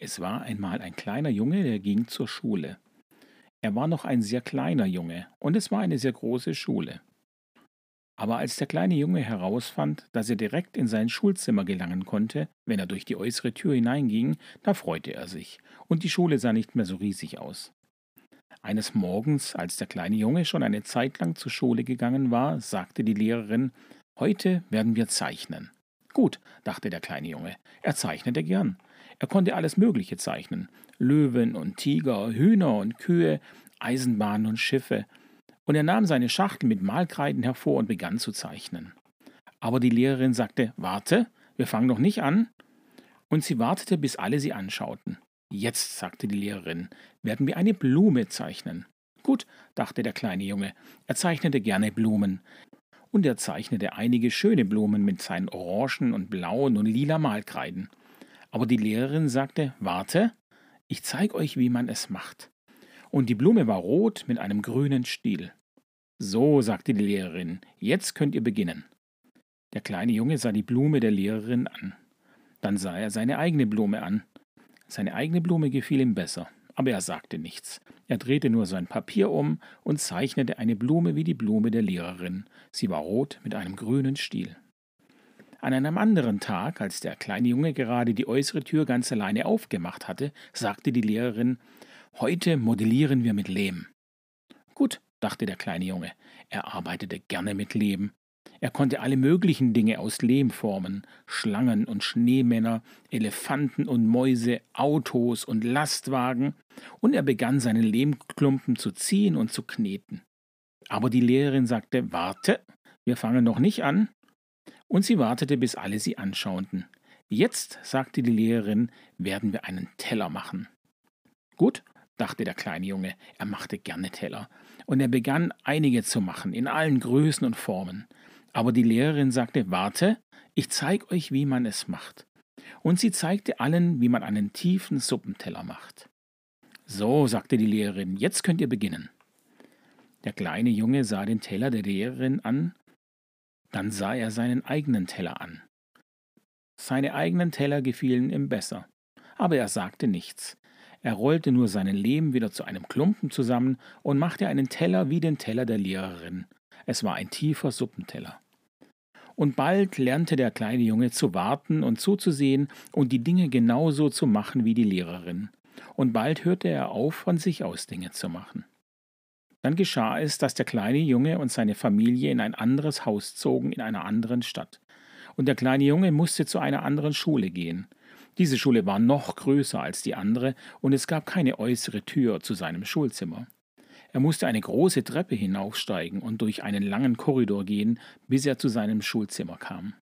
Es war einmal ein kleiner Junge, der ging zur Schule. Er war noch ein sehr kleiner Junge, und es war eine sehr große Schule. Aber als der kleine Junge herausfand, dass er direkt in sein Schulzimmer gelangen konnte, wenn er durch die äußere Tür hineinging, da freute er sich, und die Schule sah nicht mehr so riesig aus. Eines Morgens, als der kleine Junge schon eine Zeit lang zur Schule gegangen war, sagte die Lehrerin Heute werden wir zeichnen. Gut, dachte der kleine Junge, er zeichnete gern. Er konnte alles Mögliche zeichnen. Löwen und Tiger, Hühner und Kühe, Eisenbahnen und Schiffe. Und er nahm seine Schachtel mit Malkreiden hervor und begann zu zeichnen. Aber die Lehrerin sagte, warte, wir fangen noch nicht an. Und sie wartete, bis alle sie anschauten. Jetzt, sagte die Lehrerin, werden wir eine Blume zeichnen. Gut, dachte der kleine Junge, er zeichnete gerne Blumen. Und er zeichnete einige schöne Blumen mit seinen orangen und blauen und lila Malkreiden. Aber die Lehrerin sagte, warte, ich zeig euch, wie man es macht. Und die Blume war rot mit einem grünen Stiel. So, sagte die Lehrerin, jetzt könnt ihr beginnen. Der kleine Junge sah die Blume der Lehrerin an. Dann sah er seine eigene Blume an. Seine eigene Blume gefiel ihm besser, aber er sagte nichts. Er drehte nur sein Papier um und zeichnete eine Blume wie die Blume der Lehrerin. Sie war rot mit einem grünen Stiel. An einem anderen Tag, als der kleine Junge gerade die äußere Tür ganz alleine aufgemacht hatte, sagte die Lehrerin Heute modellieren wir mit Lehm. Gut, dachte der kleine Junge, er arbeitete gerne mit Lehm. Er konnte alle möglichen Dinge aus Lehm formen Schlangen und Schneemänner, Elefanten und Mäuse, Autos und Lastwagen, und er begann seine Lehmklumpen zu ziehen und zu kneten. Aber die Lehrerin sagte Warte, wir fangen noch nicht an, und sie wartete, bis alle sie anschauten. Jetzt, sagte die Lehrerin, werden wir einen Teller machen. Gut, dachte der kleine Junge, er machte gerne Teller, und er begann einige zu machen, in allen Größen und Formen. Aber die Lehrerin sagte, warte, ich zeig euch, wie man es macht. Und sie zeigte allen, wie man einen tiefen Suppenteller macht. So, sagte die Lehrerin, jetzt könnt ihr beginnen. Der kleine Junge sah den Teller der Lehrerin an dann sah er seinen eigenen Teller an. Seine eigenen Teller gefielen ihm besser, aber er sagte nichts. Er rollte nur seinen Lehm wieder zu einem Klumpen zusammen und machte einen Teller wie den Teller der Lehrerin. Es war ein tiefer Suppenteller. Und bald lernte der kleine Junge zu warten und zuzusehen und die Dinge genauso zu machen wie die Lehrerin. Und bald hörte er auf, von sich aus Dinge zu machen. Dann geschah es, dass der kleine Junge und seine Familie in ein anderes Haus zogen in einer anderen Stadt. Und der kleine Junge musste zu einer anderen Schule gehen. Diese Schule war noch größer als die andere, und es gab keine äußere Tür zu seinem Schulzimmer. Er musste eine große Treppe hinaufsteigen und durch einen langen Korridor gehen, bis er zu seinem Schulzimmer kam.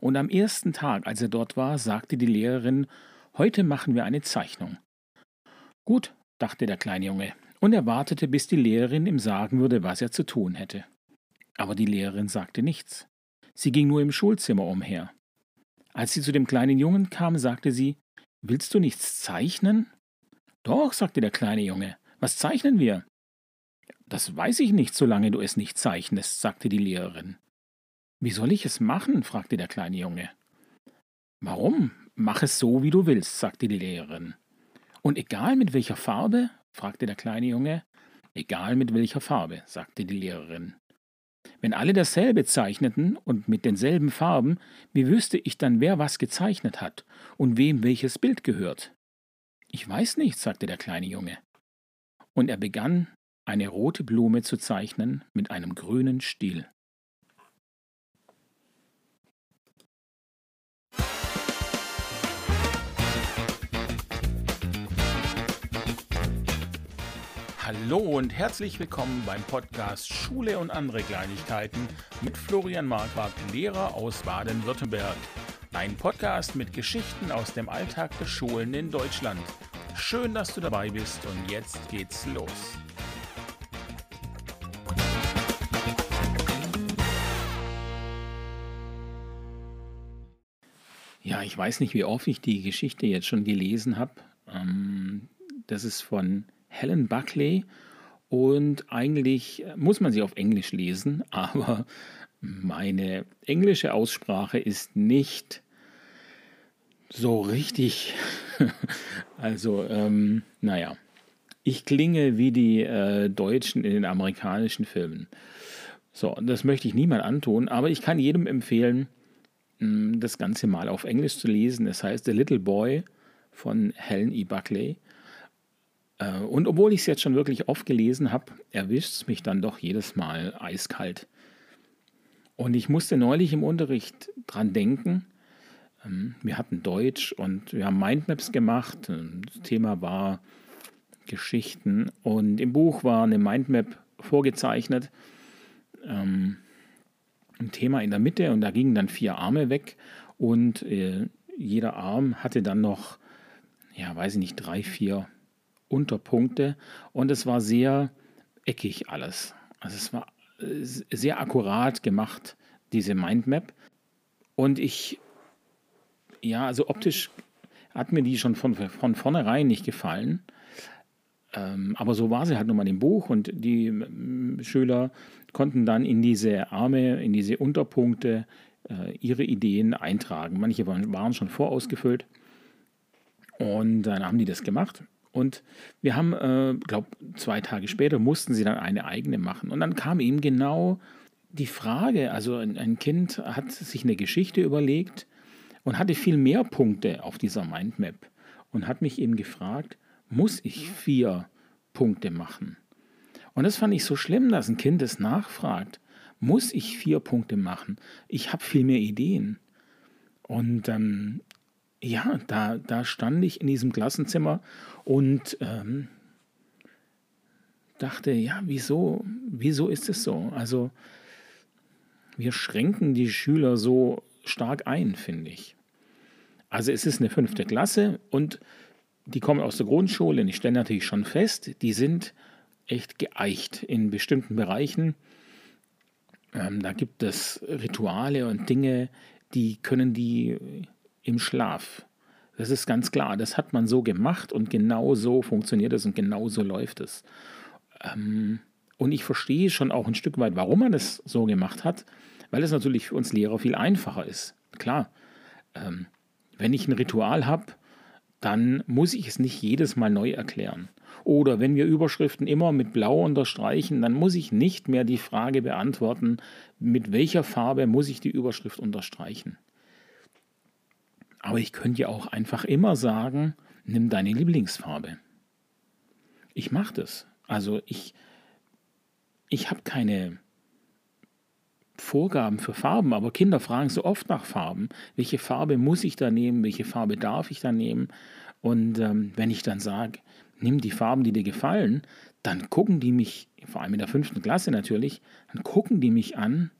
Und am ersten Tag, als er dort war, sagte die Lehrerin, Heute machen wir eine Zeichnung. Gut, dachte der kleine Junge, und er wartete, bis die Lehrerin ihm sagen würde, was er zu tun hätte. Aber die Lehrerin sagte nichts. Sie ging nur im Schulzimmer umher. Als sie zu dem kleinen Jungen kam, sagte sie, Willst du nichts zeichnen? Doch, sagte der kleine Junge, was zeichnen wir? Das weiß ich nicht, solange du es nicht zeichnest, sagte die Lehrerin. Wie soll ich es machen? fragte der kleine Junge. Warum? Mach es so, wie du willst, sagte die Lehrerin. Und egal mit welcher Farbe? Fragte der kleine Junge. Egal mit welcher Farbe, sagte die Lehrerin. Wenn alle dasselbe zeichneten und mit denselben Farben, wie wüsste ich dann, wer was gezeichnet hat und wem welches Bild gehört? Ich weiß nicht, sagte der kleine Junge. Und er begann, eine rote Blume zu zeichnen mit einem grünen Stiel. Hallo und herzlich willkommen beim Podcast Schule und andere Kleinigkeiten mit Florian Marquardt, Lehrer aus Baden-Württemberg. Ein Podcast mit Geschichten aus dem Alltag der Schulen in Deutschland. Schön, dass du dabei bist und jetzt geht's los. Ja, ich weiß nicht, wie oft ich die Geschichte jetzt schon gelesen habe. Ähm, das ist von Helen Buckley. Und eigentlich muss man sie auf Englisch lesen, aber meine englische Aussprache ist nicht so richtig also, ähm, naja. Ich klinge wie die äh, Deutschen in den amerikanischen Filmen. So, das möchte ich niemand antun, aber ich kann jedem empfehlen, mh, das Ganze mal auf Englisch zu lesen. Es heißt The Little Boy von Helen E. Buckley. Äh, und obwohl ich es jetzt schon wirklich oft gelesen habe, erwischt es mich dann doch jedes Mal eiskalt. Und ich musste neulich im Unterricht dran denken. Ähm, wir hatten Deutsch und wir haben Mindmaps gemacht. Ähm, das Thema war Geschichten und im Buch war eine Mindmap vorgezeichnet. Ähm, ein Thema in der Mitte und da gingen dann vier Arme weg und äh, jeder Arm hatte dann noch, ja, weiß ich nicht, drei, vier Unterpunkte und es war sehr eckig alles. Also es war äh, sehr akkurat gemacht, diese Mindmap. Und ich, ja, also optisch hat mir die schon von, von vornherein nicht gefallen. Ähm, aber so war sie halt nun mal im Buch und die ähm, Schüler konnten dann in diese Arme, in diese Unterpunkte äh, ihre Ideen eintragen. Manche waren, waren schon vorausgefüllt und dann haben die das gemacht. Und wir haben, äh, glaube zwei Tage später mussten sie dann eine eigene machen. Und dann kam ihm genau die Frage, also ein, ein Kind hat sich eine Geschichte überlegt und hatte viel mehr Punkte auf dieser Mindmap und hat mich eben gefragt, muss ich vier Punkte machen? Und das fand ich so schlimm, dass ein Kind es nachfragt. Muss ich vier Punkte machen? Ich habe viel mehr Ideen. Und ähm, ja, da, da stand ich in diesem Klassenzimmer und ähm, dachte, ja, wieso, wieso ist es so? Also wir schränken die Schüler so stark ein, finde ich. Also es ist eine fünfte Klasse und die kommen aus der Grundschule und ich stelle natürlich schon fest, die sind echt geeicht in bestimmten Bereichen. Ähm, da gibt es Rituale und Dinge, die können die im Schlaf. Das ist ganz klar, das hat man so gemacht und genau so funktioniert es und genau so läuft es. Ähm, und ich verstehe schon auch ein Stück weit, warum man das so gemacht hat, weil es natürlich für uns Lehrer viel einfacher ist. Klar, ähm, wenn ich ein Ritual habe, dann muss ich es nicht jedes Mal neu erklären. Oder wenn wir Überschriften immer mit Blau unterstreichen, dann muss ich nicht mehr die Frage beantworten, mit welcher Farbe muss ich die Überschrift unterstreichen. Aber ich könnte ja auch einfach immer sagen, nimm deine Lieblingsfarbe. Ich mache das. Also ich, ich habe keine Vorgaben für Farben, aber Kinder fragen so oft nach Farben. Welche Farbe muss ich da nehmen? Welche Farbe darf ich da nehmen? Und ähm, wenn ich dann sage, nimm die Farben, die dir gefallen, dann gucken die mich, vor allem in der fünften Klasse natürlich, dann gucken die mich an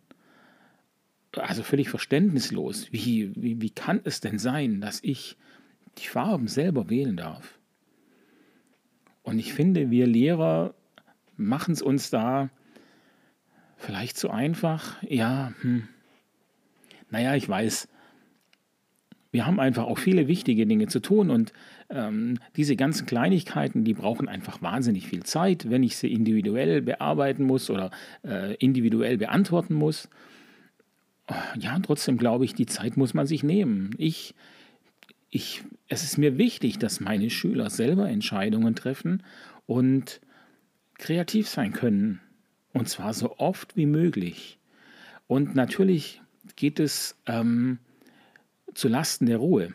also völlig verständnislos. Wie, wie, wie kann es denn sein, dass ich die Farben selber wählen darf? Und ich finde, wir Lehrer machen es uns da vielleicht zu einfach. Ja, hm. naja, ich weiß. Wir haben einfach auch viele wichtige Dinge zu tun und ähm, diese ganzen Kleinigkeiten, die brauchen einfach wahnsinnig viel Zeit, wenn ich sie individuell bearbeiten muss oder äh, individuell beantworten muss ja, trotzdem glaube ich, die Zeit muss man sich nehmen. Ich, ich, es ist mir wichtig, dass meine Schüler selber Entscheidungen treffen und kreativ sein können. Und zwar so oft wie möglich. Und natürlich geht es ähm, zu Lasten der Ruhe.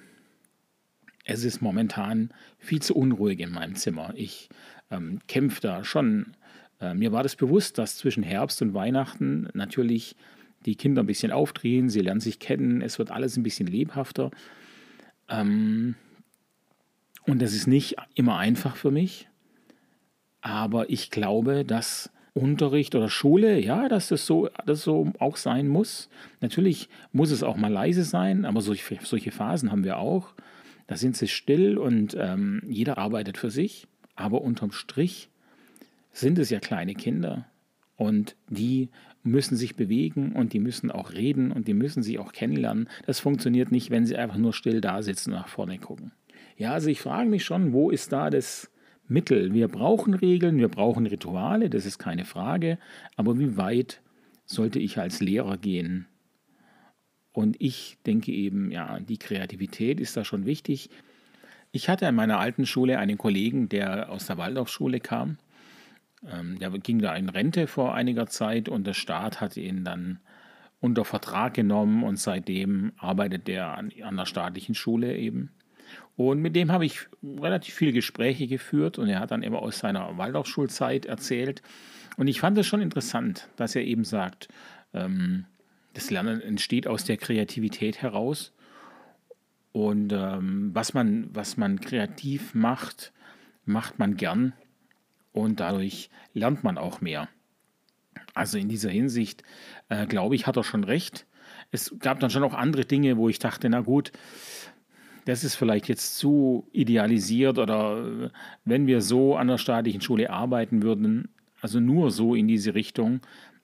Es ist momentan viel zu unruhig in meinem Zimmer. Ich ähm, kämpfe da schon. Äh, mir war das bewusst, dass zwischen Herbst und Weihnachten natürlich die Kinder ein bisschen aufdrehen, sie lernen sich kennen, es wird alles ein bisschen lebhafter. Ähm, und das ist nicht immer einfach für mich, aber ich glaube, dass Unterricht oder Schule, ja, dass das so, das so auch sein muss. Natürlich muss es auch mal leise sein, aber solche, solche Phasen haben wir auch. Da sind sie still und ähm, jeder arbeitet für sich, aber unterm Strich sind es ja kleine Kinder und die müssen sich bewegen und die müssen auch reden und die müssen sich auch kennenlernen. Das funktioniert nicht, wenn sie einfach nur still da sitzen und nach vorne gucken. Ja, also ich frage mich schon, wo ist da das Mittel? Wir brauchen Regeln, wir brauchen Rituale, das ist keine Frage, aber wie weit sollte ich als Lehrer gehen? Und ich denke eben, ja, die Kreativität ist da schon wichtig. Ich hatte an meiner alten Schule einen Kollegen, der aus der Waldorfschule kam. Ähm, der ging da in Rente vor einiger Zeit und der Staat hat ihn dann unter Vertrag genommen und seitdem arbeitet er an, an der staatlichen Schule eben. Und mit dem habe ich relativ viele Gespräche geführt und er hat dann immer aus seiner Waldorfschulzeit erzählt. Und ich fand es schon interessant, dass er eben sagt, ähm, das Lernen entsteht aus der Kreativität heraus. Und ähm, was, man, was man kreativ macht, macht man gern. Und dadurch lernt man auch mehr. Also in dieser Hinsicht, äh, glaube ich, hat er schon recht. Es gab dann schon auch andere Dinge, wo ich dachte, na gut, das ist vielleicht jetzt zu idealisiert oder wenn wir so an der staatlichen Schule arbeiten würden, also nur so in diese Richtung,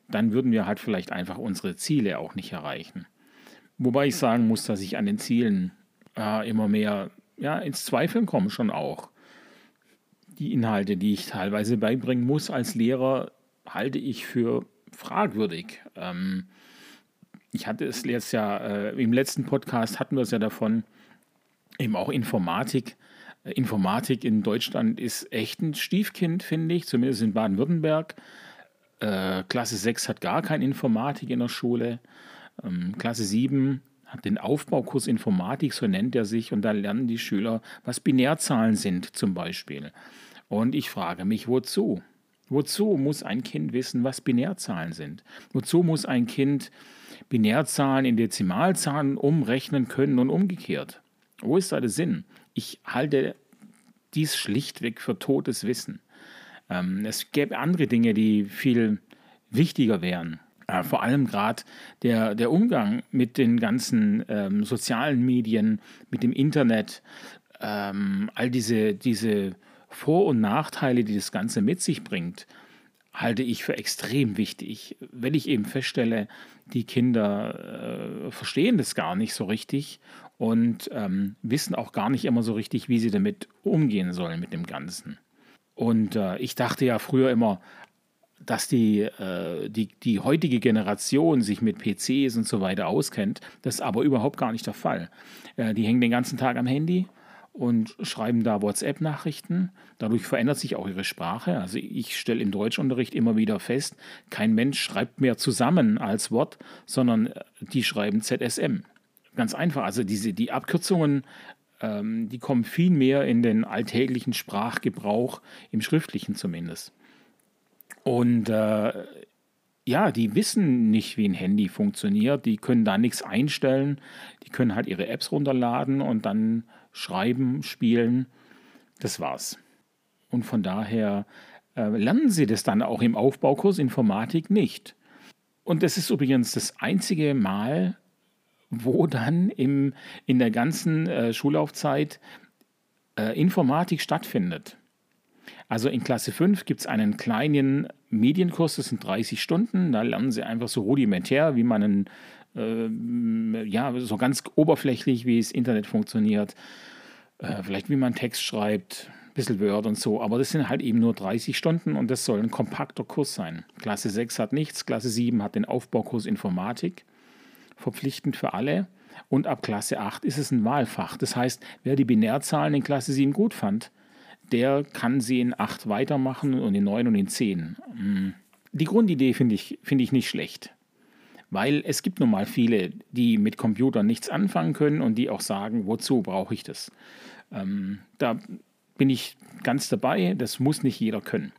dann würden wir halt vielleicht einfach unsere Ziele auch nicht erreichen. Wobei ich sagen muss, dass ich an den Zielen äh, immer mehr ja, ins Zweifeln komme, schon auch. Die Inhalte, die ich teilweise beibringen muss als Lehrer, halte ich für fragwürdig. Ähm, ich hatte es jetzt ja, äh, im letzten Podcast hatten wir es ja davon, eben auch Informatik. Äh, Informatik in Deutschland ist echt ein Stiefkind, finde ich, zumindest in Baden-Württemberg. Äh, Klasse 6 hat gar keine Informatik in der Schule. Ähm, Klasse 7 hat den Aufbaukurs Informatik, so nennt er sich, und da lernen die Schüler, was Binärzahlen sind zum Beispiel. Und ich frage mich, wozu? Wozu muss ein Kind wissen, was Binärzahlen sind? Wozu muss ein Kind Binärzahlen in Dezimalzahlen umrechnen können und umgekehrt? Wo ist da der Sinn? Ich halte dies schlichtweg für totes Wissen. Ähm, es gäbe andere Dinge, die viel wichtiger wären. Äh, vor allem gerade der, der Umgang mit den ganzen ähm, sozialen Medien, mit dem Internet, ähm, all diese, diese Vor- und Nachteile, die das Ganze mit sich bringt, halte ich für extrem wichtig. Wenn ich eben feststelle, die Kinder äh, verstehen das gar nicht so richtig und ähm, wissen auch gar nicht immer so richtig, wie sie damit umgehen sollen mit dem Ganzen. Und äh, ich dachte ja früher immer, dass die, äh, die, die heutige Generation sich mit PCs und so weiter auskennt. Das ist aber überhaupt gar nicht der Fall. Äh, die hängen den ganzen Tag am Handy und schreiben da WhatsApp-Nachrichten. Dadurch verändert sich auch ihre Sprache. Also ich stelle im Deutschunterricht immer wieder fest, kein Mensch schreibt mehr zusammen als Wort, sondern äh, die schreiben ZSM. Ganz einfach. Also diese, die Abkürzungen, ähm, die kommen viel mehr in den alltäglichen Sprachgebrauch, im schriftlichen zumindest. Und äh, ja, die wissen nicht, wie ein Handy funktioniert. Die können da nichts einstellen. Die können halt ihre Apps runterladen und dann schreiben, spielen. Das war's. Und von daher äh, lernen sie das dann auch im Aufbaukurs Informatik nicht. Und das ist übrigens das einzige Mal, wo dann im, in der ganzen äh, Schullaufzeit äh, Informatik stattfindet. Also in Klasse 5 gibt es einen kleinen Medienkurs, das sind 30 Stunden. Da lernen sie einfach so rudimentär, wie man einen, äh, ja, so ganz oberflächlich, wie das Internet funktioniert. Äh, vielleicht wie man Text schreibt, ein bisschen Word und so. Aber das sind halt eben nur 30 Stunden und das soll ein kompakter Kurs sein. Klasse 6 hat nichts, Klasse 7 hat den Aufbaukurs Informatik verpflichtend für alle. Und ab Klasse 8 ist es ein Wahlfach. Das heißt, wer die Binärzahlen in Klasse 7 gut fand, der kann sie in 8 weitermachen und in 9 und in 10. Mm. Die Grundidee finde ich, find ich nicht schlecht. Weil es gibt nun mal viele, die mit Computern nichts anfangen können und die auch sagen, wozu brauche ich das? Ähm, da bin ich ganz dabei, das muss nicht jeder können.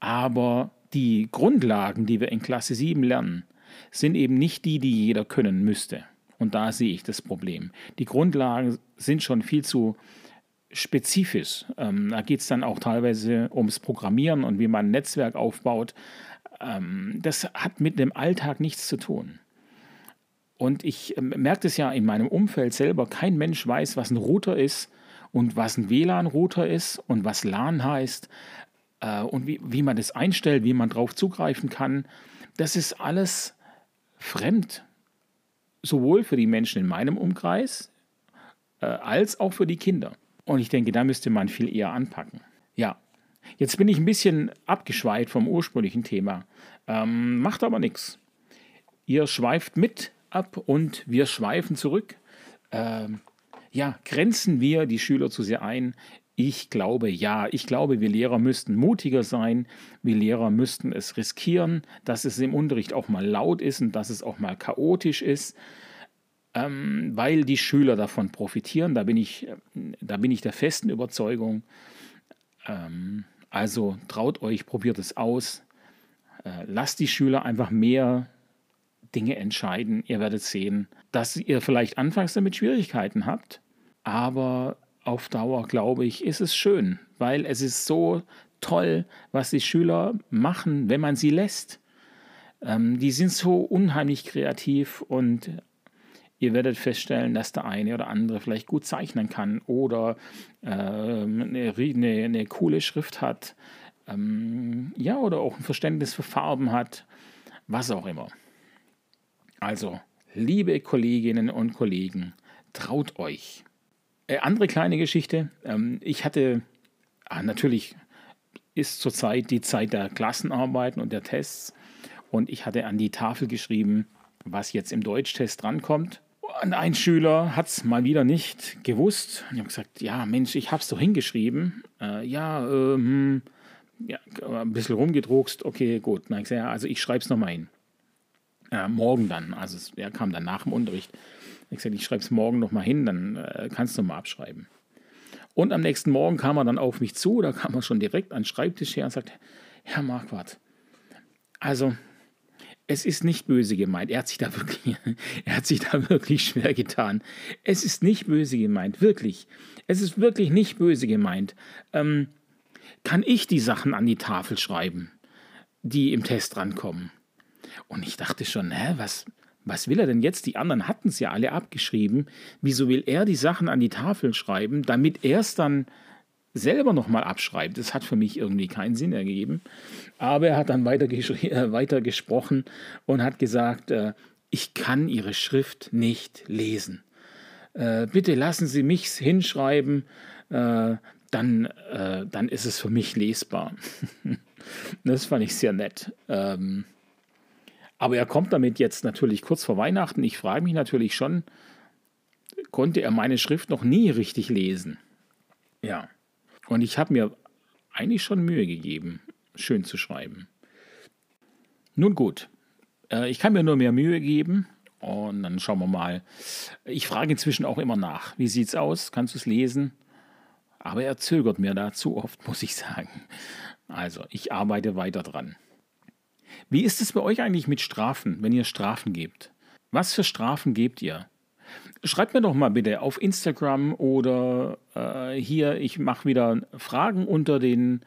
Aber die Grundlagen, die wir in Klasse 7 lernen, sind eben nicht die, die jeder können müsste. Und da sehe ich das Problem. Die Grundlagen sind schon viel zu spezifisch. Ähm, da geht es dann auch teilweise ums Programmieren und wie man ein Netzwerk aufbaut. Ähm, das hat mit dem Alltag nichts zu tun. Und ich ähm, merke das ja in meinem Umfeld selber. Kein Mensch weiß, was ein Router ist und was ein WLAN-Router ist und was LAN heißt äh, und wie, wie man das einstellt, wie man darauf zugreifen kann. Das ist alles fremd, sowohl für die Menschen in meinem Umkreis äh, als auch für die Kinder. Und ich denke, da müsste man viel eher anpacken. Ja, jetzt bin ich ein bisschen abgeschweift vom ursprünglichen Thema. Ähm, macht aber nichts. Ihr schweift mit ab und wir schweifen zurück. Ähm, Ja, grenzen wir die Schüler zu sehr ein? Ich glaube ja. Ich glaube, wir Lehrer müssten mutiger sein. Wir Lehrer müssten es riskieren, dass es im Unterricht auch mal laut ist und dass es auch mal chaotisch ist, ähm, weil die Schüler davon profitieren. Da bin ich, da bin ich der festen Überzeugung. Ähm, also traut euch, probiert es aus. Äh, lasst die Schüler einfach mehr Dinge entscheiden. Ihr werdet sehen, dass ihr vielleicht anfangs damit Schwierigkeiten habt, aber auf Dauer, glaube ich, ist es schön, weil es ist so toll, was die Schüler machen, wenn man sie lässt. Ähm, die sind so unheimlich kreativ und ihr werdet feststellen, dass der eine oder andere vielleicht gut zeichnen kann oder äh, eine, eine, eine, coole Schrift hat, ähm, ja, oder auch ein Verständnis für Farben hat, was auch immer. Also, liebe Kolleginnen und Kollegen, traut euch. Äh, andere kleine Geschichte. Ähm, ich hatte, ah, natürlich ist zurzeit die Zeit der Klassenarbeiten und der Tests. Und ich hatte an die Tafel geschrieben, was jetzt im Deutschtest drankommt. Und ein Schüler hat es mal wieder nicht gewusst. Ich habe gesagt, ja Mensch, ich habe es doch hingeschrieben. Äh, ja, ähm, ja, ein bisschen rumgedruckst. Okay, gut. Na, ich sag, ja, also ich schreibe es nochmal hin. Äh, morgen dann. Also er kam dann nach dem Unterricht. Ich sagte, ich schreibe es morgen nochmal hin, dann äh, kannst du mal abschreiben. Und am nächsten Morgen kam er dann auf mich zu, da kam er schon direkt an den Schreibtisch her und sagte, Herr Marquardt, also es ist nicht böse gemeint. Er hat sich da wirklich, er hat sich da wirklich schwer getan. Es ist nicht böse gemeint, wirklich. Es ist wirklich nicht böse gemeint. Ähm, kann ich die Sachen an die Tafel schreiben, die im Test rankommen? Und ich dachte schon, hä, was, was will er denn jetzt? Die anderen hatten es ja alle abgeschrieben. Wieso will er die Sachen an die Tafel schreiben, damit er es dann selber nochmal abschreibt? Das hat für mich irgendwie keinen Sinn ergeben. Aber er hat dann weiter, äh, weiter gesprochen und hat gesagt, äh, ich kann Ihre Schrift nicht lesen. Äh, bitte lassen Sie mich hinschreiben, äh, dann, äh, dann ist es für mich lesbar. das fand ich sehr nett. Ähm, aber er kommt damit jetzt natürlich kurz vor Weihnachten. Ich frage mich natürlich schon, konnte er meine Schrift noch nie richtig lesen? Ja. Und ich habe mir eigentlich schon Mühe gegeben, schön zu schreiben. Nun gut, äh, ich kann mir nur mehr Mühe geben und dann schauen wir mal. Ich frage inzwischen auch immer nach. Wie sieht's aus? Kannst du es lesen? Aber er zögert mir da zu oft, muss ich sagen. Also, ich arbeite weiter dran. Wie ist es bei euch eigentlich mit Strafen, wenn ihr Strafen gebt? Was für Strafen gebt ihr? Schreibt mir doch mal bitte auf Instagram oder äh, hier, ich mache wieder Fragen unter den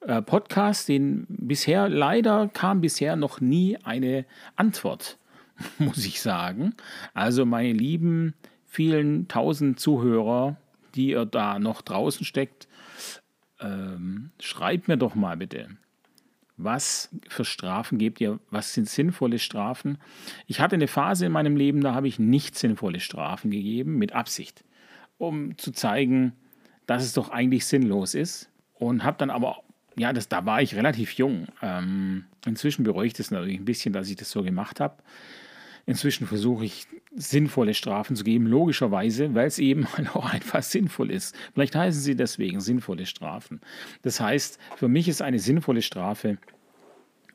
äh, Podcast, den bisher leider kam bisher noch nie eine Antwort, muss ich sagen. Also meine lieben vielen tausend Zuhörer, die ihr da noch draußen steckt, ähm, schreibt mir doch mal bitte was für Strafen gebt ihr, was sind sinnvolle Strafen. Ich hatte eine Phase in meinem Leben, da habe ich nicht sinnvolle Strafen gegeben, mit Absicht, um zu zeigen, dass es doch eigentlich sinnlos ist. Und habe dann aber, ja, das, da war ich relativ jung. Ähm, inzwischen bereue ich das natürlich ein bisschen, dass ich das so gemacht habe. Inzwischen versuche ich sinnvolle Strafen zu geben, logischerweise, weil es eben auch einfach sinnvoll ist. Vielleicht heißen sie deswegen sinnvolle Strafen. Das heißt, für mich ist eine sinnvolle Strafe,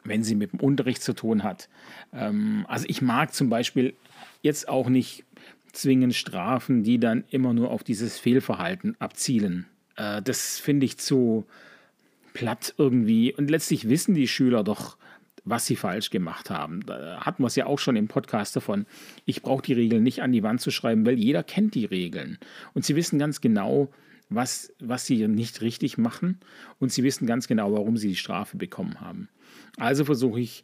wenn sie mit dem Unterricht zu tun hat. Ähm, also ich mag zum Beispiel jetzt auch nicht zwingend Strafen, die dann immer nur auf dieses Fehlverhalten abzielen. Äh, das finde ich zu platt irgendwie. Und letztlich wissen die Schüler doch, was sie falsch gemacht haben. Da hatten wir es ja auch schon im Podcast davon. Ich brauche die Regeln nicht an die Wand zu schreiben, weil jeder kennt die Regeln. Und sie wissen ganz genau, was, was sie nicht richtig machen. Und sie wissen ganz genau, warum sie die Strafe bekommen haben. Also versuche ich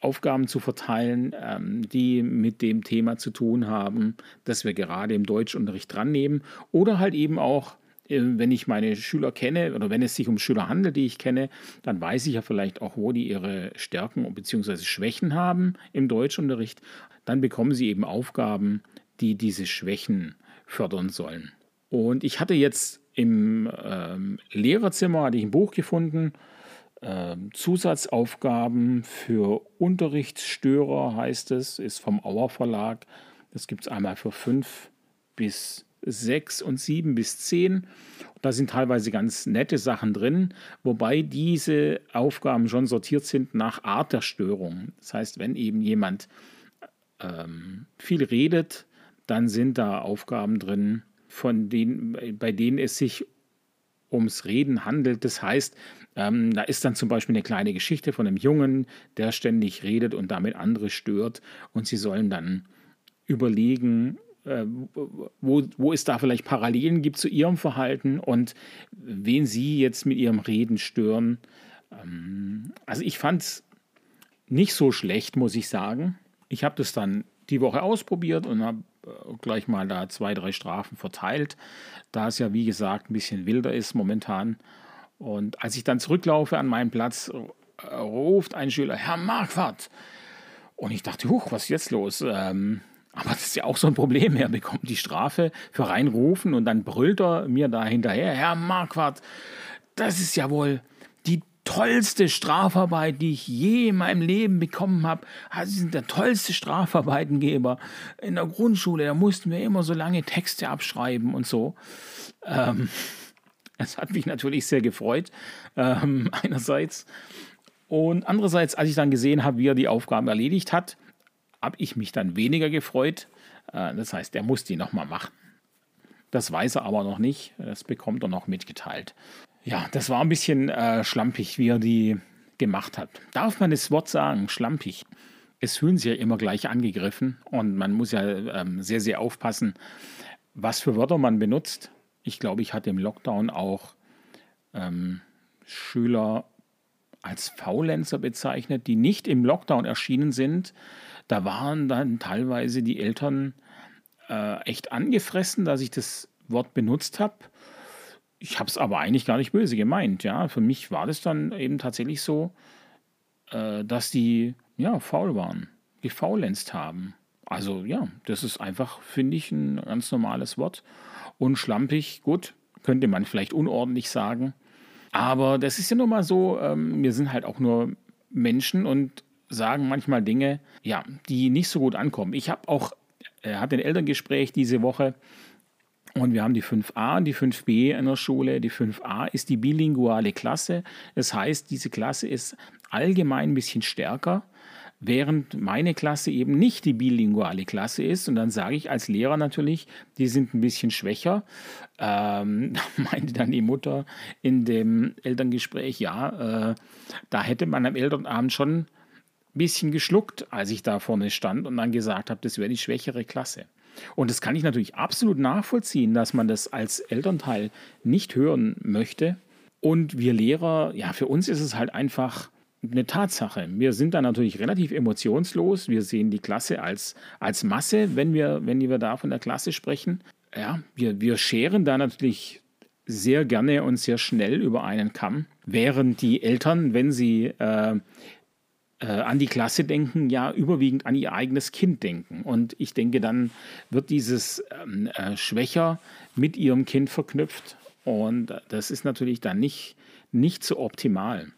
Aufgaben zu verteilen, ähm, die mit dem Thema zu tun haben, das wir gerade im Deutschunterricht dran nehmen. Oder halt eben auch äh, wenn ich meine Schüler kenne oder wenn es sich um Schüler handelt, die ich kenne, dann weiß ich ja vielleicht auch, wo die ihre Stärken bzw. Schwächen haben im Deutschunterricht. Dann bekommen sie eben Aufgaben, die diese Schwächen fördern sollen. Und ich hatte jetzt im ähm, Lehrerzimmer hatte ich ein Buch gefunden, Zusatzaufgaben für Unterrichtsstörer heißt es, ist vom Auer Verlag. Das gibt es einmal für fünf bis 6 und 7 bis 10. Da sind teilweise ganz nette Sachen drin, wobei diese Aufgaben schon sortiert sind nach Art der Störung. Das heißt, wenn eben jemand ähm, viel redet, dann sind da Aufgaben drin, von denen, bei denen es sich ums Reden handelt. Das heißt, ähm, da ist dann zum Beispiel eine kleine Geschichte von einem Jungen, der ständig redet und damit andere stört. Und sie sollen dann überlegen, äh, wo, wo es da vielleicht Parallelen gibt zu ihrem Verhalten und wen sie jetzt mit ihrem Reden stören. Ähm, also ich fand es nicht so schlecht, muss ich sagen. Ich habe das dann die Woche ausprobiert und habe gleich mal da zwei, drei Strafen verteilt, da es ja wie gesagt ein bisschen wilder ist momentan. Und als ich dann zurücklaufe an meinen Platz, ruft ein Schüler, Herr Marquardt. Und ich dachte, huch, was ist jetzt los? Ähm, aber das ist ja auch so ein Problem. Er bekommt die Strafe für reinrufen und dann brüllt er mir da hinterher, Herr Marquardt, das ist ja wohl tollste Strafarbeit, die ich je in meinem Leben bekommen habe. Also Sie sind der tollste Strafarbeitengeber in der Grundschule. Da mussten wir immer so lange Texte abschreiben und so. Ähm, das hat mich natürlich sehr gefreut, ähm, einerseits. Und andererseits, als ich dann gesehen habe, wie er die Aufgaben erledigt hat, habe ich mich dann weniger gefreut. Äh, das heißt, er muss die nochmal machen. Das weiß er aber noch nicht. Das bekommt er noch mitgeteilt. Ja, das war ein bisschen äh, schlampig, wie er die gemacht hat. Darf man das Wort sagen, schlampig? Es fühlen sich ja immer gleich angegriffen und man muss ja ähm, sehr, sehr aufpassen, was für Wörter man benutzt. Ich glaube, ich hatte im Lockdown auch ähm, Schüler als Faulenzer bezeichnet, die nicht im Lockdown erschienen sind. Da waren dann teilweise die Eltern äh, echt angefressen, dass ich das Wort benutzt habe. Ich habe es aber eigentlich gar nicht böse gemeint. Ja, für mich war das dann eben tatsächlich so, äh, dass die ja faul waren, gefaulenzt haben. Also ja, das ist einfach, finde ich, ein ganz normales Wort. Und schlampig, gut, könnte man vielleicht unordentlich sagen. Aber das ist ja nun mal so, ähm, wir sind halt auch nur Menschen und sagen manchmal Dinge, ja, die nicht so gut ankommen. Ich habe auch, er äh, hatte ein Elterngespräch diese Woche und wir haben die 5a und die 5b in der Schule. Die 5a ist die bilinguale Klasse. Das heißt, diese Klasse ist allgemein ein bisschen stärker, während meine Klasse eben nicht die bilinguale Klasse ist. Und dann sage ich als Lehrer natürlich, die sind ein bisschen schwächer. Ähm, meinte dann die Mutter in dem Elterngespräch, ja, äh, da hätte man am Elternabend schon ein bisschen geschluckt, als ich da vorne stand und dann gesagt habe, das wäre die schwächere Klasse. Und das kann ich natürlich absolut nachvollziehen, dass man das als Elternteil nicht hören möchte. Und wir Lehrer, ja, für uns ist es halt einfach eine Tatsache. Wir sind da natürlich relativ emotionslos. Wir sehen die Klasse als, als Masse, wenn wir, wenn wir da von der Klasse sprechen. Ja, wir, wir scheren da natürlich sehr gerne und sehr schnell über einen Kamm, während die Eltern, wenn sie äh, äh, an die Klasse denken, ja überwiegend an ihr eigenes Kind denken. Und ich denke, dann wird dieses ähm, äh, schwächer mit ihrem Kind verknüpft. Und das ist natürlich dann nicht, nicht so optimal.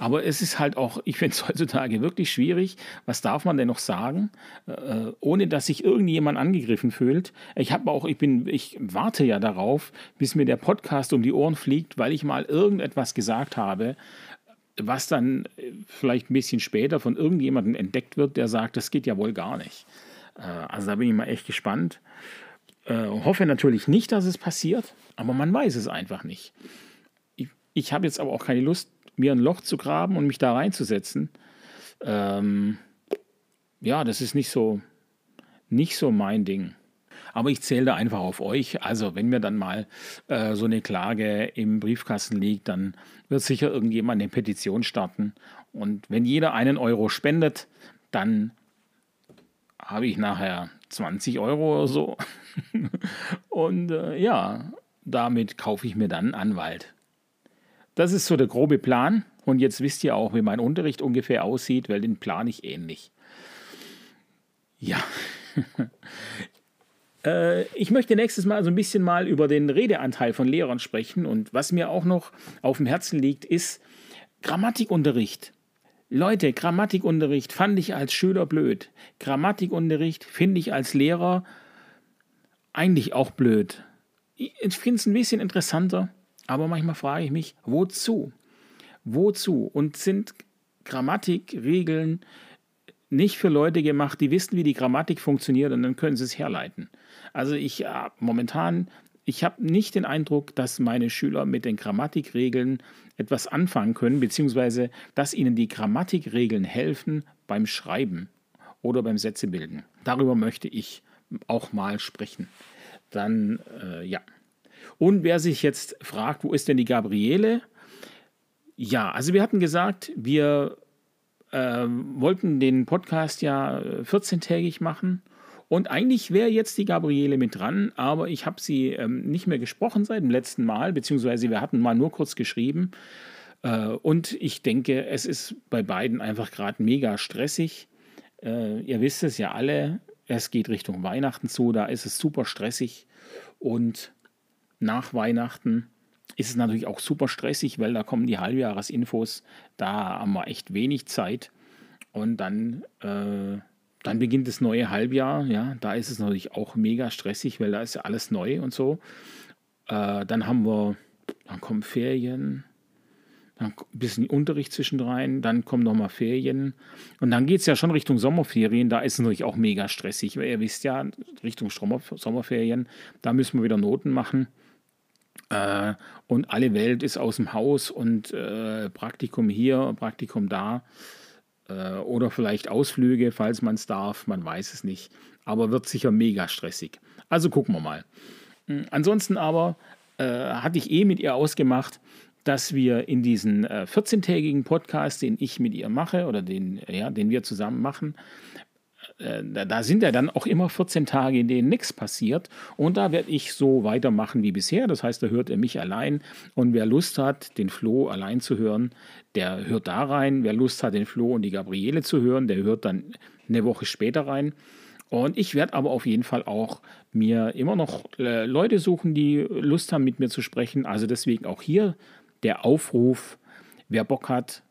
Aber es ist halt auch, ich finde es heutzutage wirklich schwierig. Was darf man denn noch sagen, äh, ohne dass sich irgendjemand angegriffen fühlt? Ich habe auch, ich bin, ich warte ja darauf, bis mir der Podcast um die Ohren fliegt, weil ich mal irgendetwas gesagt habe, was dann äh, vielleicht ein bisschen später von irgendjemandem entdeckt wird, der sagt, das geht ja wohl gar nicht. Äh, also da bin ich mal echt gespannt. Äh, hoffe natürlich nicht, dass es passiert, aber man weiß es einfach nicht. Ich, ich habe jetzt aber auch keine Lust, mir ein Loch zu graben und mich da reinzusetzen. Ähm, ja, das ist nicht so, nicht so mein Ding. Aber ich zähle da einfach auf euch. Also wenn mir dann mal äh, so eine Klage im Briefkasten liegt, dann wird sicher irgendjemand eine Petition starten. Und wenn jeder einen Euro spendet, dann habe ich nachher 20 Euro oder so. Und äh, ja, damit kaufe ich mir dann einen Anwalt. Das ist so der grobe Plan. Und jetzt wisst ihr auch, wie mein Unterricht ungefähr aussieht, weil den plane ich ähnlich. Ja. Äh, ich möchte nächstes Mal so ein bisschen mal über den Redeanteil von Lehrern sprechen. Und was mir auch noch auf dem Herzen liegt, ist Grammatikunterricht. Leute, Grammatikunterricht fand ich als Schüler blöd. Grammatikunterricht finde ich als Lehrer eigentlich auch blöd. Ich finde es ein bisschen interessanter, aber manchmal frage ich mich, wozu? Wozu? Und sind Grammatikregeln nicht für Leute gemacht, die wissen, wie die Grammatik funktioniert und dann können sie es herleiten. Also ich äh, momentan, ich habe nicht den Eindruck, dass meine Schüler mit den Grammatikregeln etwas anfangen können, beziehungsweise dass ihnen die Grammatikregeln helfen beim Schreiben oder beim Sätzebilden. Darüber möchte ich auch mal sprechen. Dann, äh, ja. Und wer sich jetzt fragt, wo ist denn die Gabriele? Ja, also wir hatten gesagt, wir äh, wollten den Podcast ja 14-tägig machen. Und eigentlich wäre jetzt die Gabriele mit dran, aber ich habe sie ähm, nicht mehr gesprochen seit dem letzten Mal, beziehungsweise wir hatten mal nur kurz geschrieben. Äh, und ich denke, es ist bei beiden einfach gerade mega stressig. Äh, ihr wisst es ja alle, es geht Richtung Weihnachten zu, da ist es super stressig. Und nach Weihnachten ist es natürlich auch super stressig, weil da kommen die Halbjahresinfos, da haben wir echt wenig Zeit. Und dann, äh, dann beginnt das neue Halbjahr, ja, da ist es natürlich auch mega stressig, weil da ist ja alles neu und so. Äh, dann haben wir, dann kommen Ferien, dann ein bisschen Unterricht zwischendrin, dann kommen nochmal Ferien und dann geht es ja schon Richtung Sommerferien, da ist es natürlich auch mega stressig, weil ihr wisst ja, Richtung Sommerferien, da müssen wir wieder Noten machen. Äh, und alle Welt ist aus dem Haus und äh, Praktikum hier, Praktikum da oder vielleicht Ausflüge, falls man es darf, man weiß es nicht. Aber wird sicher mega stressig. Also gucken wir mal. Hm, ansonsten aber äh, hatte ich eh mit ihr ausgemacht, dass wir in diesen äh, 14-tägigen Podcast, den ich mit ihr mache oder den, ja, den wir zusammen machen, äh, da sind ja dann auch immer 14 Tage, in denen nichts passiert. Und da werde ich so weitermachen wie bisher. Das heißt, da hört er mich allein. Und wer Lust hat, den Flo allein zu hören, der hört da rein. Wer Lust hat, den Flo und die Gabriele zu hören, der hört dann eine Woche später rein. Und ich werde aber auf jeden Fall auch mir immer noch äh, Leute suchen, die Lust haben, mit mir zu sprechen. Also deswegen auch hier der Aufruf, wer Bock hat,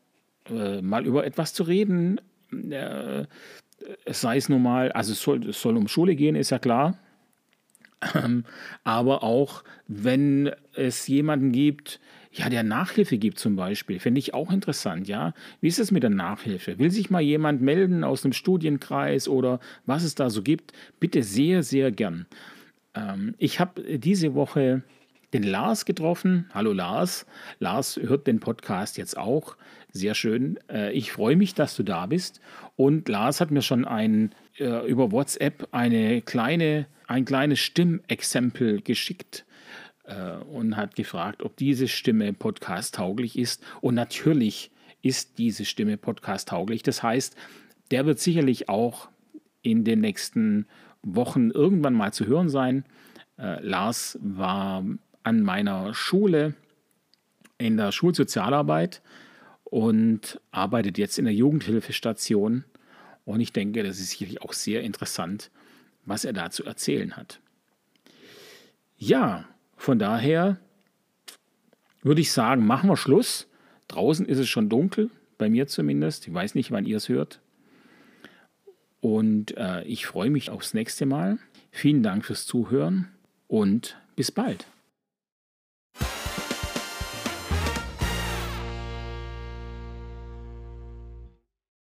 äh, mal über etwas zu reden, sei es nun mal, also es soll, es soll um Schule gehen, ist ja klar. Ähm, aber auch wenn es jemanden gibt, ja, der Nachhilfe gibt zum Beispiel, finde ich auch interessant, ja. Wie ist es mit der Nachhilfe? Will sich mal jemand melden aus einem Studienkreis oder was es da so gibt? Bitte sehr, sehr gern. Ähm, ich habe diese Woche den Lars getroffen. Hallo Lars. Lars hört den Podcast jetzt auch. Sehr schön. Äh, ich freue mich, dass du da bist. Und Lars hat mir schon ein, äh, über WhatsApp eine kleine, ein kleines Stimmexempel geschickt äh, und hat gefragt, ob diese Stimme podcast-tauglich ist. Und natürlich ist diese Stimme podcast-tauglich. Das heißt, der wird sicherlich auch in den nächsten Wochen irgendwann mal zu hören sein. Äh, Lars war an meiner Schule in der Schulsozialarbeit und arbeitet jetzt in der Jugendhilfestation. Und ich denke, das ist sicherlich auch sehr interessant, was er da zu erzählen hat. Ja, von daher würde ich sagen, machen wir Schluss. Draußen ist es schon dunkel, bei mir zumindest. Ich weiß nicht, wann ihr es hört. Und äh, ich freue mich aufs nächste Mal. Vielen Dank fürs Zuhören und bis bald.